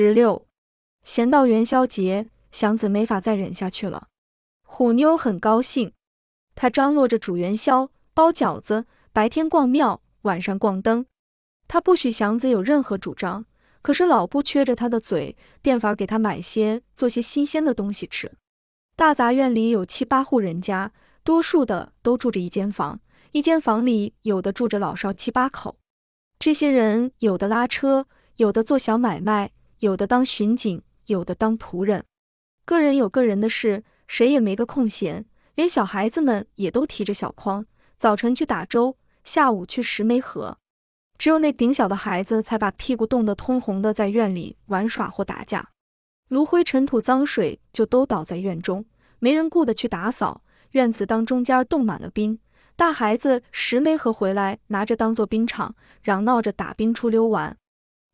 十六，闲到元宵节，祥子没法再忍下去了。虎妞很高兴，她张罗着煮元宵、包饺子，白天逛庙，晚上逛灯。她不许祥子有任何主张，可是老不缺着他的嘴，变法给他买些做些新鲜的东西吃。大杂院里有七八户人家，多数的都住着一间房，一间房里有的住着老少七八口。这些人有的拉车，有的做小买卖，有的当巡警，有的当仆人。个人有个人的事，谁也没个空闲。连小孩子们也都提着小筐，早晨去打粥，下午去拾煤禾。只有那顶小的孩子才把屁股冻得通红的，在院里玩耍或打架。炉灰尘土脏水就都倒在院中，没人顾得去打扫。院子当中间冻满了冰。大孩子拾煤禾回来，拿着当做冰场，嚷闹着打冰出溜玩。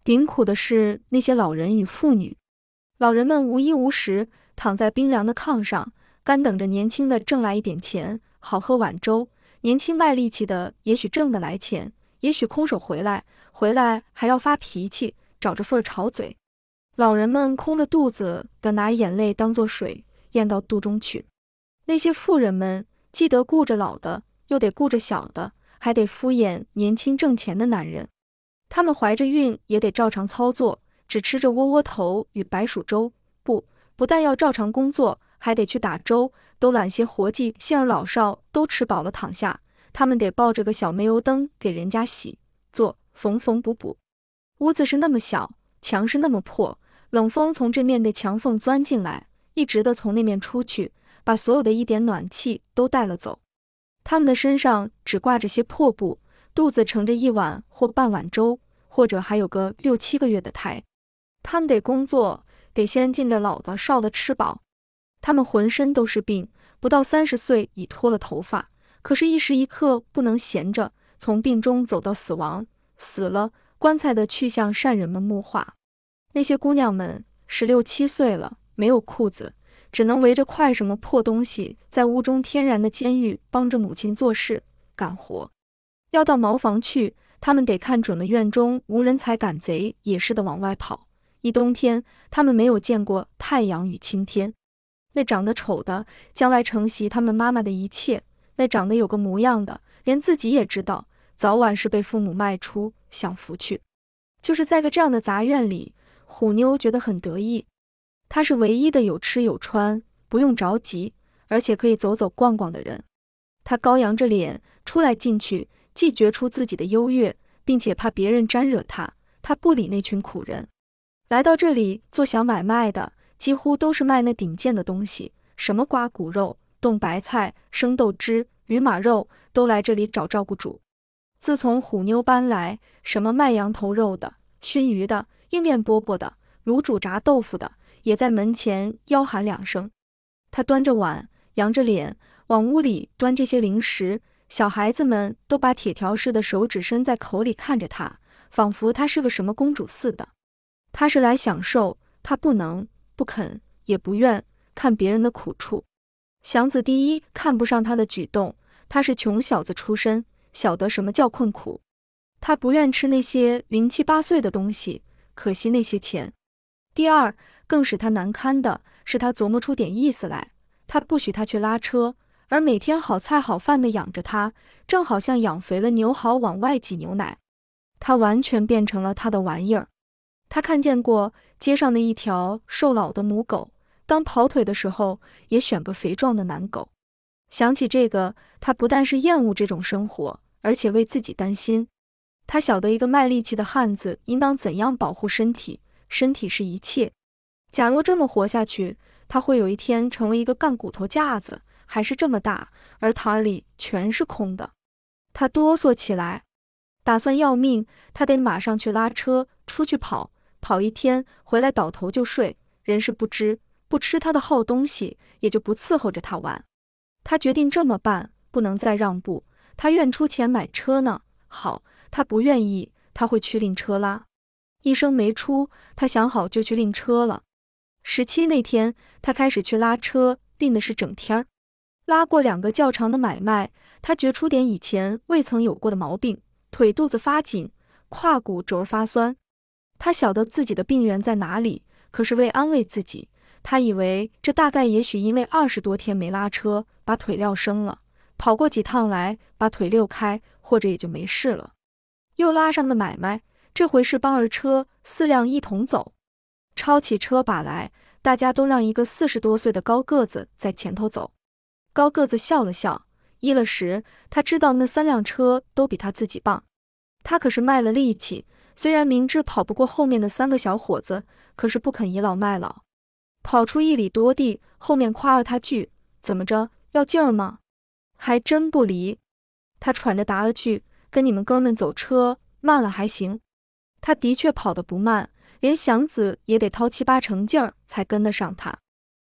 顶苦的是那些老人与妇女，老人们无衣无食，躺在冰凉的炕上，干等着年轻的挣来一点钱，好喝碗粥。年轻卖力气的，也许挣得来钱，也许空手回来，回来还要发脾气，找着份儿吵嘴。老人们空着肚子的，拿眼泪当做水咽到肚中去。那些妇人们既得顾着老的。又得顾着小的，还得敷衍年轻挣钱的男人。他们怀着孕也得照常操作，只吃着窝窝头与白薯粥。不，不但要照常工作，还得去打粥，都揽些活计。幸而老少都吃饱了躺下，他们得抱着个小煤油灯给人家洗、做、缝缝补补。屋子是那么小，墙是那么破，冷风从这面的墙缝钻进来，一直的从那面出去，把所有的一点暖气都带了走。他们的身上只挂着些破布，肚子盛着一碗或半碗粥，或者还有个六七个月的胎。他们得工作，得先尽着老的少的吃饱。他们浑身都是病，不到三十岁已脱了头发，可是，一时一刻不能闲着，从病中走到死亡，死了，棺材的去向善人们木化。那些姑娘们十六七岁了，没有裤子。只能围着块什么破东西，在屋中天然的监狱帮着母亲做事干活。要到茅房去，他们得看准了院中无人才赶贼也似的往外跑。一冬天，他们没有见过太阳与青天。那长得丑的，将来承袭他们妈妈的一切；那长得有个模样的，连自己也知道，早晚是被父母卖出享福去。就是在个这样的杂院里，虎妞觉得很得意。她是唯一的有吃有穿，不用着急，而且可以走走逛逛的人。她高扬着脸出来进去，既觉出自己的优越，并且怕别人沾惹他。他不理那群苦人。来到这里做小买卖的，几乎都是卖那顶贱的东西，什么刮骨肉、冻白菜、生豆汁、驴马肉，都来这里找照顾主。自从虎妞搬来，什么卖羊头肉的、熏鱼的、硬面饽饽的、卤煮炸豆腐的。也在门前吆喊两声，他端着碗，扬着脸往屋里端这些零食。小孩子们都把铁条似的手指伸在口里看着他，仿佛他是个什么公主似的。他是来享受，他不能、不肯、也不愿看别人的苦处。祥子第一看不上他的举动，他是穷小子出身，晓得什么叫困苦。他不愿吃那些零七八碎的东西，可惜那些钱。第二。更使他难堪的是，他琢磨出点意思来。他不许他去拉车，而每天好菜好饭的养着他，正好像养肥了牛好往外挤牛奶。他完全变成了他的玩意儿。他看见过街上的一条瘦老的母狗，当跑腿的时候也选个肥壮的男狗。想起这个，他不但是厌恶这种生活，而且为自己担心。他晓得一个卖力气的汉子应当怎样保护身体，身体是一切。假若这么活下去，他会有一天成为一个干骨头架子，还是这么大，而坛里全是空的。他哆嗦起来，打算要命。他得马上去拉车，出去跑，跑一天回来倒头就睡。人是不知不吃他的好东西，也就不伺候着他玩。他决定这么办，不能再让步。他愿出钱买车呢。好，他不愿意，他会去另车拉。一声没出，他想好就去另车了。十七那天，他开始去拉车，拎的是整天儿。拉过两个较长的买卖，他觉出点以前未曾有过的毛病：腿肚子发紧，胯骨轴发酸。他晓得自己的病源在哪里，可是为安慰自己，他以为这大概也许因为二十多天没拉车，把腿撂生了，跑过几趟来把腿溜开，或者也就没事了。又拉上的买卖，这回是帮儿车四辆一同走，抄起车把来，大家都让一个四十多岁的高个子在前头走。高个子笑了笑，依了时，他知道那三辆车都比他自己棒，他可是卖了力气。虽然明知跑不过后面的三个小伙子，可是不肯倚老卖老。跑出一里多地，后面夸了他句：“怎么着，要劲儿吗？”还真不离。他喘着答了句：“跟你们哥们走车慢了还行。”他的确跑得不慢，连祥子也得掏七八成劲儿才跟得上他。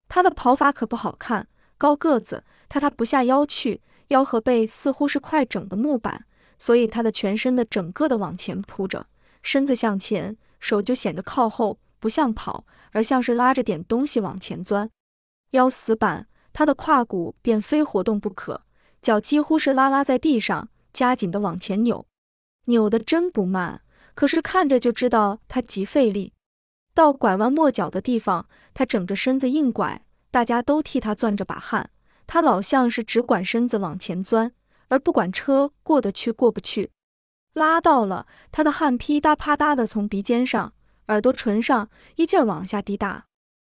他的跑法可不好看，高个子，他塌不下腰去，腰和背似乎是块整的木板，所以他的全身的整个的往前扑着。身子向前，手就显得靠后，不像跑，而像是拉着点东西往前钻。腰死板，他的胯骨便非活动不可，脚几乎是拉拉在地上，加紧的往前扭，扭的真不慢。可是看着就知道他极费力。到拐弯抹角的地方，他整着身子硬拐，大家都替他攥着把汗。他老像是只管身子往前钻，而不管车过得去过不去。拉到了，他的汗噼嗒啪嗒的从鼻尖上、耳朵唇上一劲儿往下滴答。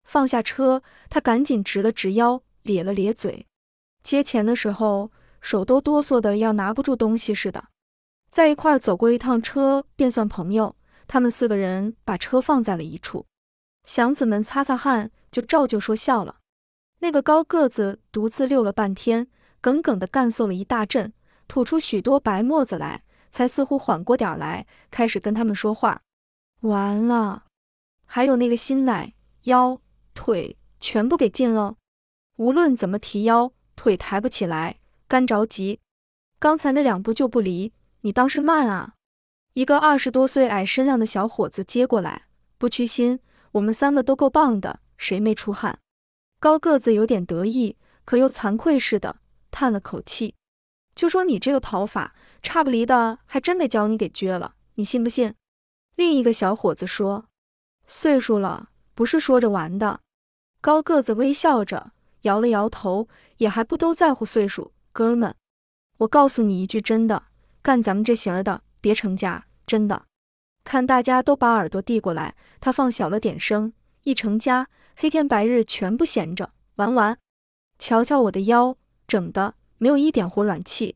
放下车，他赶紧直了直腰，咧了咧嘴。接钱的时候，手都哆嗦的要拿不住东西似的。在一块儿走过一趟车，便算朋友。他们四个人把车放在了一处，祥子们擦擦汗，就照旧说笑了。那个高个子独自溜了半天，耿耿的干嗽了一大阵，吐出许多白沫子来。才似乎缓过点来，开始跟他们说话。完了，还有那个新奶，腰腿全部给禁了，无论怎么提腰腿抬不起来，干着急。刚才那两步就不离，你倒是慢啊！一个二十多岁矮身量的小伙子接过来，不屈心，我们三个都够棒的，谁没出汗？高个子有点得意，可又惭愧似的，叹了口气，就说你这个跑法。差不离的，还真得叫你给撅了，你信不信？另一个小伙子说：“岁数了，不是说着玩的。”高个子微笑着摇了摇头，也还不都在乎岁数。哥们，我告诉你一句真的，干咱们这行的别成家，真的。看大家都把耳朵递过来，他放小了点声：“一成家，黑天白日全部闲着，玩玩。瞧瞧我的腰，整的没有一点活软气。”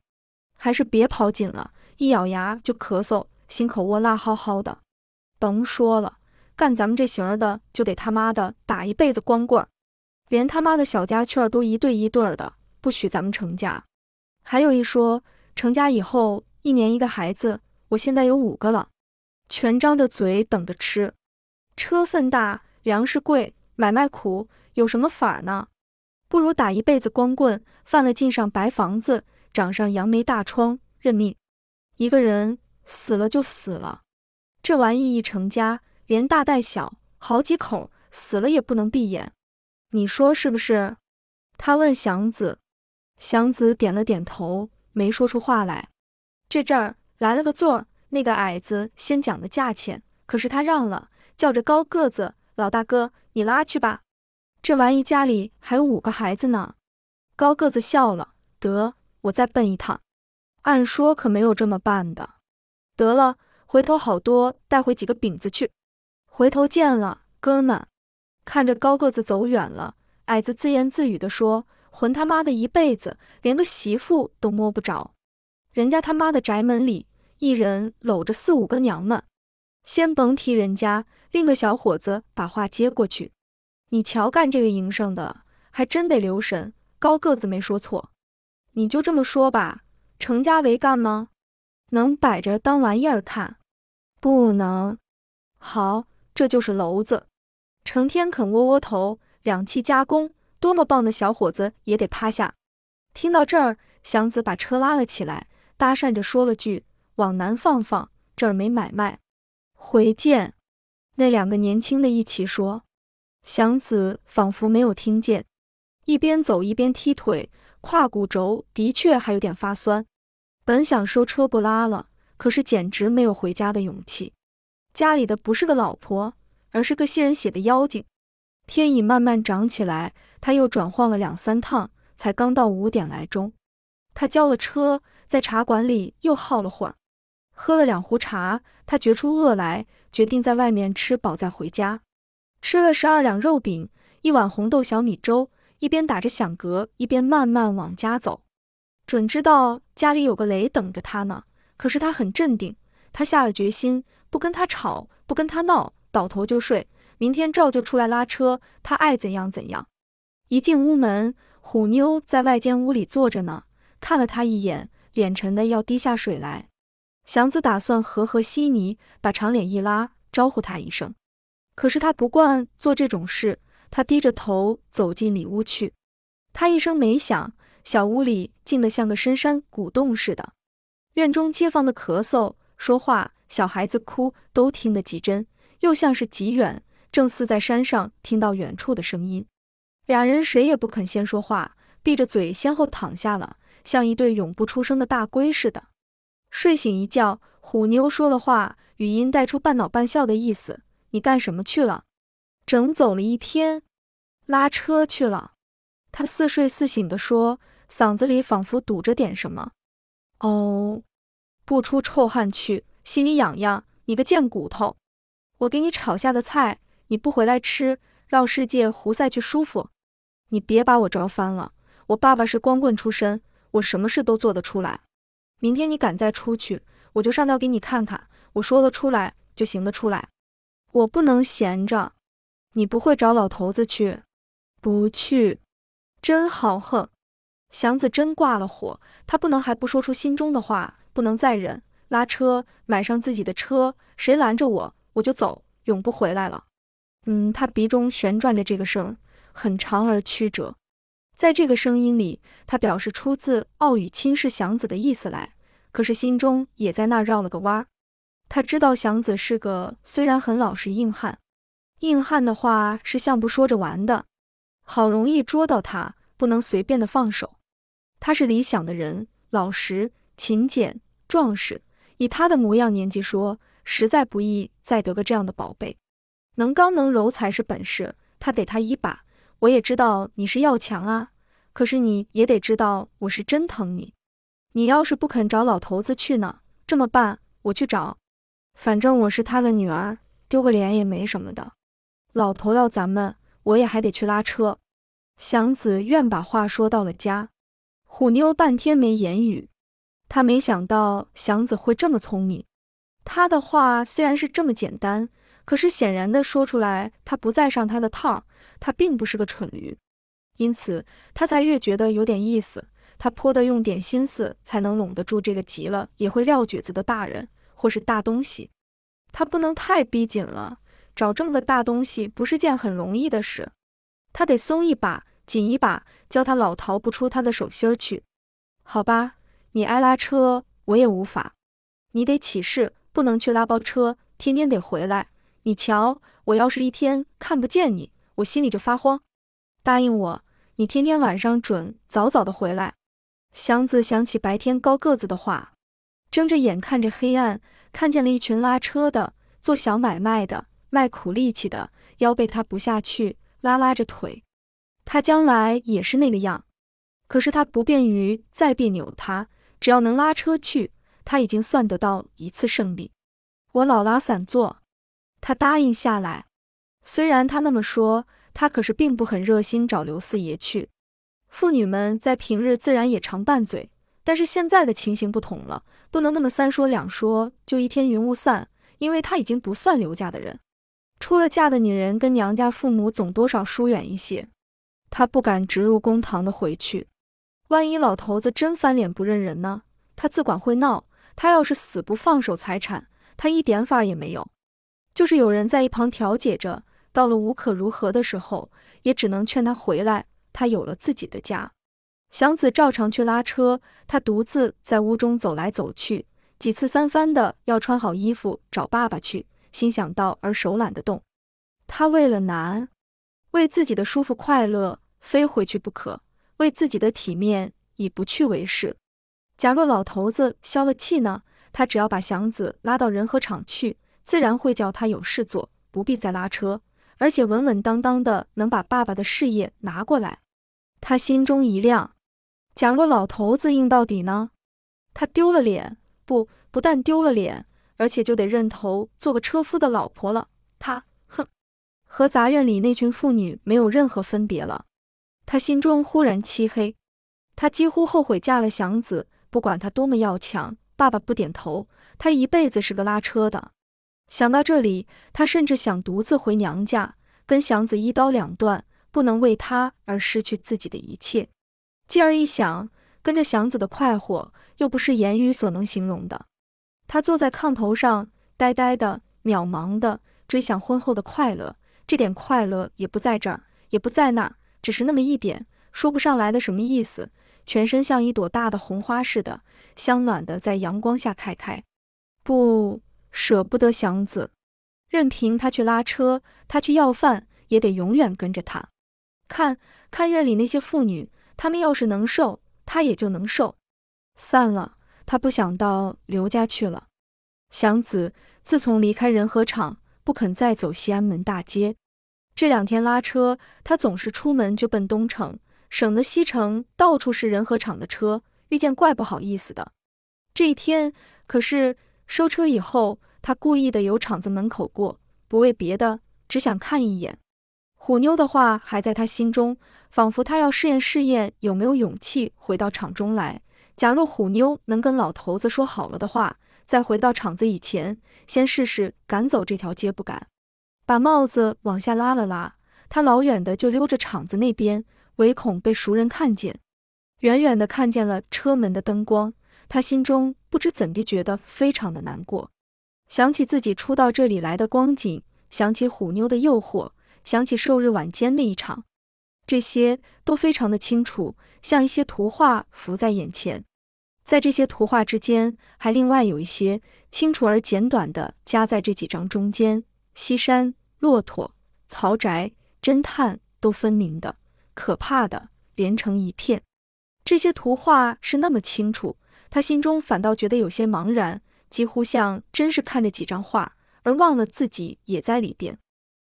还是别跑紧了，一咬牙就咳嗽，心口窝辣蒿蒿的。甭说了，干咱们这行的就得他妈的打一辈子光棍，连他妈的小家雀都一对一对的，不许咱们成家。还有一说，成家以后一年一个孩子，我现在有五个了，全张着嘴等着吃。车粪大，粮食贵，买卖苦，有什么法呢？不如打一辈子光棍，犯了进上白房子。长上扬眉大疮，认命。一个人死了就死了，这玩意一成家，连大带小好几口，死了也不能闭眼。你说是不是？他问祥子，祥子点了点头，没说出话来。这阵儿来了个座儿，那个矮子先讲的价钱，可是他让了，叫着高个子老大哥，你拉去吧。这玩意家里还有五个孩子呢。高个子笑了，得。我再奔一趟，按说可没有这么办的。得了，回头好多带回几个饼子去。回头见了，哥们。看着高个子走远了，矮子自言自语地说：“混他妈的一辈子，连个媳妇都摸不着。人家他妈的宅门里，一人搂着四五个娘们。先甭提人家。”另个小伙子把话接过去：“你瞧，干这个营生的，还真得留神。”高个子没说错。你就这么说吧，成家为干吗？能摆着当玩意儿看？不能。好，这就是娄子，成天啃窝窝头，两气加工，多么棒的小伙子也得趴下。听到这儿，祥子把车拉了起来，搭讪着说了句：“往南放放，这儿没买卖。”回见。那两个年轻的一起说，祥子仿佛没有听见，一边走一边踢腿。胯骨轴的确还有点发酸，本想收车不拉了，可是简直没有回家的勇气。家里的不是个老婆，而是个吸人血的妖精。天已慢慢长起来，他又转晃了两三趟，才刚到五点来钟。他叫了车，在茶馆里又耗了会儿，喝了两壶茶，他觉出饿来，决定在外面吃饱再回家。吃了十二两肉饼，一碗红豆小米粥，一边打着响嗝，一边慢慢往家走。准知道家里有个雷等着他呢，可是他很镇定。他下了决心，不跟他吵，不跟他闹，倒头就睡。明天照旧出来拉车，他爱怎样怎样。一进屋门，虎妞在外间屋里坐着呢，看了他一眼，脸沉的要滴下水来。祥子打算和和稀泥，把长脸一拉，招呼他一声。可是他不惯做这种事，他低着头走进里屋去。他一声没响，小屋里静得像个深山古洞似的。院中街坊的咳嗽、说话、小孩子哭，都听得极真，又像是极远，正似在山上听到远处的声音。俩人谁也不肯先说话，闭着嘴先后躺下了，像一对永不出声的大龟似的。睡醒一觉，虎妞说了话，语音带出半恼半笑的意思。你干什么去了？整走了一天，拉车去了。他似睡似醒地说，嗓子里仿佛堵着点什么。哦，不出臭汗去，心里痒痒。你个贱骨头，我给你炒下的菜，你不回来吃，绕世界胡赛去舒服。你别把我招翻了。我爸爸是光棍出身，我什么事都做得出来。明天你敢再出去，我就上吊给你看看。我说得出来，就行得出来。我不能闲着，你不会找老头子去？不去，真豪横。祥子真挂了火，他不能还不说出心中的话，不能再忍。拉车，买上自己的车，谁拦着我，我就走，永不回来了。嗯，他鼻中旋转着这个声，很长而曲折，在这个声音里，他表示出自傲语轻视祥子的意思来，可是心中也在那绕了个弯儿。他知道祥子是个虽然很老实硬汉，硬汉的话是像不说着玩的，好容易捉到他，不能随便的放手。他是理想的人，老实、勤俭、壮实，以他的模样年纪说，实在不易再得个这样的宝贝。能刚能柔才是本事，他得他一把。我也知道你是要强啊，可是你也得知道我是真疼你。你要是不肯找老头子去呢，这么办，我去找。反正我是他的女儿，丢个脸也没什么的。老头要咱们，我也还得去拉车。祥子愿把话说到了家，虎妞半天没言语。他没想到祥子会这么聪明。他的话虽然是这么简单，可是显然的说出来，他不再上他的套。他并不是个蠢驴，因此他才越觉得有点意思。他颇得用点心思才能拢得住这个急了也会撂蹶子的大人。或是大东西，他不能太逼紧了。找这么个大东西不是件很容易的事，他得松一把，紧一把，叫他老逃不出他的手心儿去。好吧，你爱拉车，我也无法。你得起誓，不能去拉包车，天天得回来。你瞧，我要是一天看不见你，我心里就发慌。答应我，你天天晚上准早早的回来。祥子想起白天高个子的话。睁着眼看着黑暗，看见了一群拉车的、做小买卖的、卖苦力气的，腰背他不下去，拉拉着腿。他将来也是那个样，可是他不便于再别扭他，只要能拉车去，他已经算得到一次胜利。我老拉散坐，他答应下来。虽然他那么说，他可是并不很热心找刘四爷去。妇女们在平日自然也常拌嘴。但是现在的情形不同了，不能那么三说两说就一天云雾散，因为他已经不算刘家的人，出了嫁的女人跟娘家父母总多少疏远一些，他不敢直入公堂的回去，万一老头子真翻脸不认人呢？他自管会闹，他要是死不放手财产，他一点法也没有，就是有人在一旁调解着，到了无可如何的时候，也只能劝他回来，他有了自己的家。祥子照常去拉车，他独自在屋中走来走去，几次三番的要穿好衣服找爸爸去，心想到而手懒得动。他为了难，为自己的舒服快乐，非回去不可；为自己的体面，以不去为是。假若老头子消了气呢？他只要把祥子拉到仁和厂去，自然会叫他有事做，不必再拉车，而且稳稳当当的能把爸爸的事业拿过来。他心中一亮，假若老头子硬到底呢？他丢了脸，不不但丢了脸，而且就得认头做个车夫的老婆了。他哼，和杂院里那群妇女没有任何分别了。他心中忽然漆黑，他几乎后悔嫁了祥子。不管他多么要强，爸爸不点头，他一辈子是个拉车的。想到这里，他甚至想独自回娘家，跟祥子一刀两断，不能为他而失去自己的一切。继而一想，跟着祥子的快活，又不是言语所能形容的。他坐在炕头上，呆呆的、渺茫的追想婚后的快乐。这点快乐也不在这儿，也不在那儿，只是那么一点，说不上来的什么意思。全身像一朵大的红花似的，香暖的在阳光下开开。不舍不得祥子，任凭他去拉车，他去要饭，也得永远跟着他。看看院里那些妇女，她们要是能瘦，他也就能瘦。散了，他不想到刘家去了。祥子自从离开仁和厂，不肯再走西安门大街。这两天拉车，他总是出门就奔东城。省得西城到处是仁和厂的车，遇见怪不好意思的。这一天可是收车以后，他故意的由厂子门口过，不为别的，只想看一眼。虎妞的话还在他心中，仿佛他要试验试验有没有勇气回到厂中来。假若虎妞能跟老头子说好了的话，在回到厂子以前，先试试赶走这条街不敢。把帽子往下拉了拉，他老远的就溜着厂子那边。唯恐被熟人看见，远远的看见了车门的灯光，他心中不知怎地觉得非常的难过。想起自己初到这里来的光景，想起虎妞的诱惑，想起寿日晚间那一场，这些都非常的清楚，像一些图画浮在眼前。在这些图画之间，还另外有一些清楚而简短的夹在这几张中间：西山、骆驼、曹宅、侦探，都分明的。可怕的连成一片，这些图画是那么清楚，他心中反倒觉得有些茫然，几乎像真是看着几张画，而忘了自己也在里边。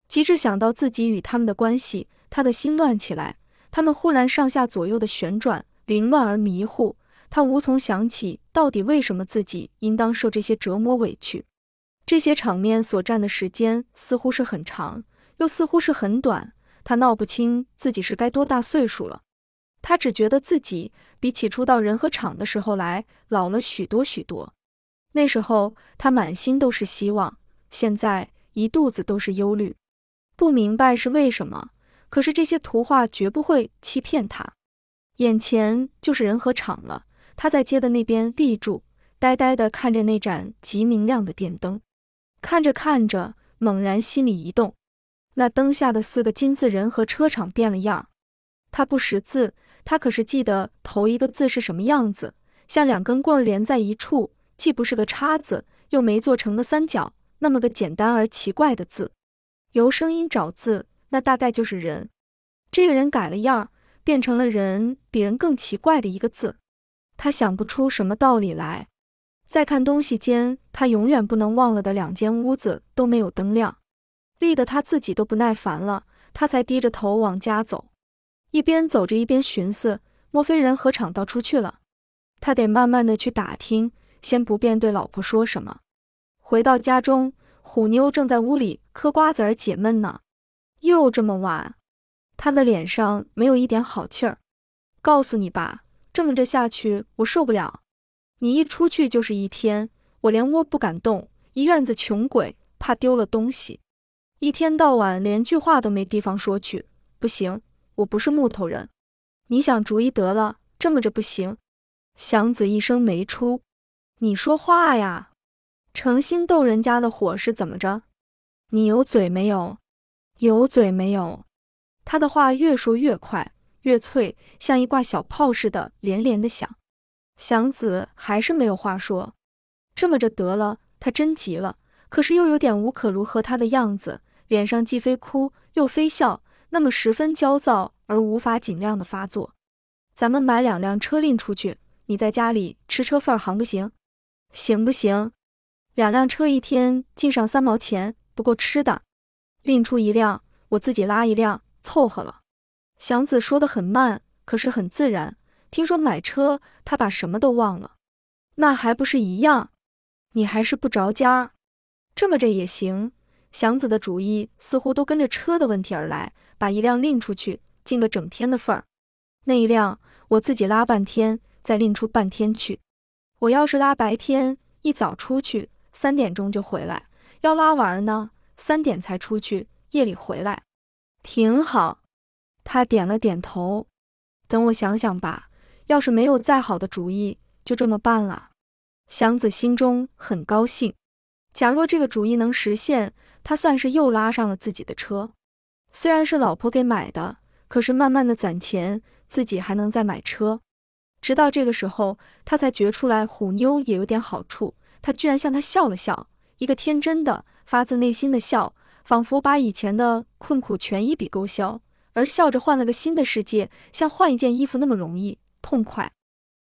及至想到自己与他们的关系，他的心乱起来。他们忽然上下左右的旋转，凌乱而迷糊，他无从想起到底为什么自己应当受这些折磨委屈。这些场面所占的时间似乎是很长，又似乎是很短。他闹不清自己是该多大岁数了，他只觉得自己比起初到人和厂的时候来老了许多许多。那时候他满心都是希望，现在一肚子都是忧虑，不明白是为什么。可是这些图画绝不会欺骗他，眼前就是人和厂了。他在街的那边立住，呆呆地看着那盏极明亮的电灯，看着看着，猛然心里一动。那灯下的四个金字人和车厂变了样。他不识字，他可是记得头一个字是什么样子，像两根棍连在一处，既不是个叉子，又没做成个三角，那么个简单而奇怪的字。由声音找字，那大概就是人。这个人改了样，变成了人比人更奇怪的一个字。他想不出什么道理来。在看东西间，他永远不能忘了的两间屋子都没有灯亮。立得他自己都不耐烦了，他才低着头往家走，一边走着一边寻思：莫非人和厂到出去了？他得慢慢的去打听，先不便对老婆说什么。回到家中，虎妞正在屋里嗑瓜子儿解闷呢。又这么晚，他的脸上没有一点好气儿。告诉你吧，这么着下去我受不了。你一出去就是一天，我连窝不敢动，一院子穷鬼，怕丢了东西。一天到晚连句话都没地方说去，不行，我不是木头人。你想主意得了，这么着不行。祥子一声没出，你说话呀，诚心逗人家的火是怎么着？你有嘴没有？有嘴没有？他的话越说越快，越脆，像一挂小炮似的，连连的响。祥子还是没有话说，这么着得了，他真急了，可是又有点无可如何他的样子。脸上既非哭又非笑，那么十分焦躁而无法尽量的发作。咱们买两辆车赁出去，你在家里吃车份儿行不行？行不行？两辆车一天进上三毛钱，不够吃的，拎出一辆，我自己拉一辆，凑合了。祥子说的很慢，可是很自然。听说买车，他把什么都忘了。那还不是一样？你还是不着家。这么着也行。祥子的主意似乎都跟着车的问题而来，把一辆拎出去，进个整天的份儿。那一辆我自己拉半天，再拎出半天去。我要是拉白天，一早出去，三点钟就回来；要拉晚呢，三点才出去，夜里回来，挺好。他点了点头。等我想想吧。要是没有再好的主意，就这么办了。祥子心中很高兴。假若这个主意能实现，他算是又拉上了自己的车。虽然是老婆给买的，可是慢慢的攒钱，自己还能再买车。直到这个时候，他才觉出来虎妞也有点好处。他居然向他笑了笑，一个天真的、发自内心的笑，仿佛把以前的困苦全一笔勾销，而笑着换了个新的世界，像换一件衣服那么容易痛快。